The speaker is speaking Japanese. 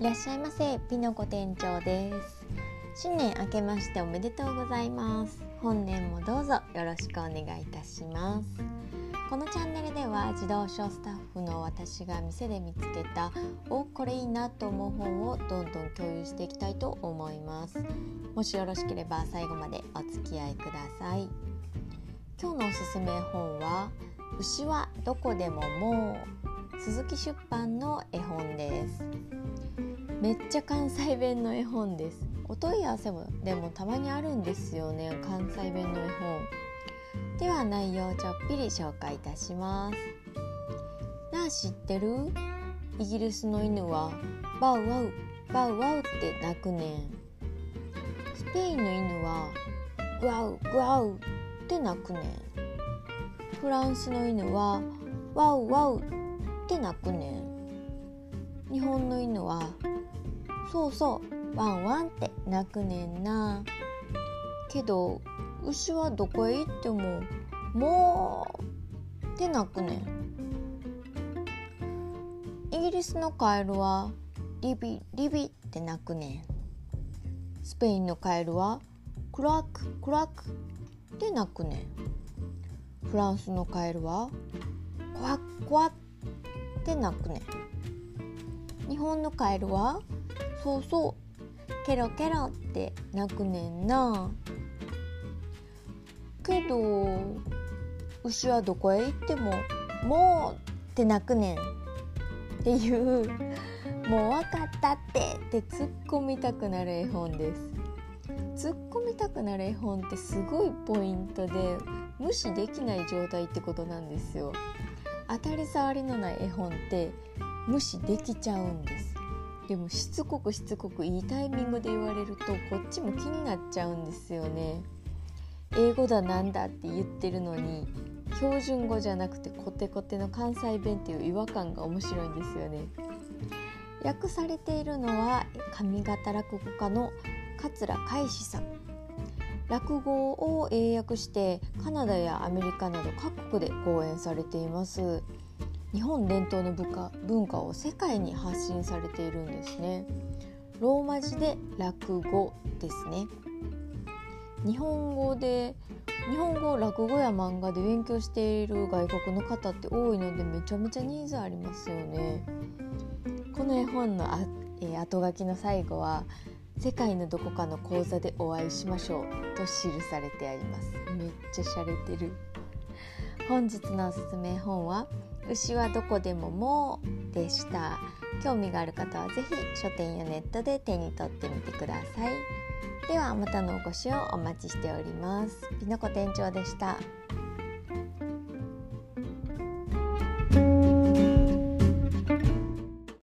いらっしゃいませピノコ店長です。新年明けましておめでとうございます。本年もどうぞよろしくお願いいたします。このチャンネルでは自動書スタッフの私が店で見つけたおこれいいなと思う本をどんどん共有していきたいと思います。もしよろしければ最後までお付き合いください。今日のおすすめ本は牛はどこでももう鈴木出版の絵本です。めっちゃ関西弁の絵本です。お問い合わせもでもたまにあるんですよね。関西弁の絵本。では内容をちょっぴり紹介いたします。なあ知ってる？イギリスの犬はバウワウバウワウって鳴くねん。スペインの犬はグワウグワウって鳴くねん。フランスの犬はワウワウって鳴くねん。日本の犬はそうそう。ワンワンって鳴くねんな。けど牛はどこへ行ってももうって鳴くねん。イギリスのカエルはリビリビって鳴くねん。スペインのカエルはクラッククラックって鳴くねん。フランスのカエルはコワッコワッって鳴くねん。日本のカエルはそうそう。ケロケロって鳴くねんな。けど牛はどこへ行っても「もう!」って鳴くねんっていう「もう分かったって」って突っ込みたくなる絵本です。突っ込みたくなる絵本ってすごいポイントで無視できない状態ってことなんですよ。当たり障りのない絵本って無視できちゃうんです。でもしつこくしつこくいいタイミングで言われるとこっちも気になっちゃうんですよね。英語だなんだって言ってるのに標準語じゃなくてコテコテの関西弁っていう違和感が面白いんですよね。訳されているのは上方落語家の桂海志さん。落語を英訳してカナダやアメリカなど各国で講演されています。日本伝統の文化文化を世界に発信されているんですね。ローマ字で落語ですね。日本語で日本語落語や漫画で勉強している外国の方って多いのでめちゃめちゃニーズありますよね。この絵本のあ、えー、後書きの最後は世界のどこかの講座でお会いしましょうと記されてあります。めっちゃ洒落てる。本日のおすすめ本は牛はどこでももうでした。興味がある方は是非書店やネットで手に取ってみてください。ではまたのお越しをお待ちしております。ピノコ店長でした。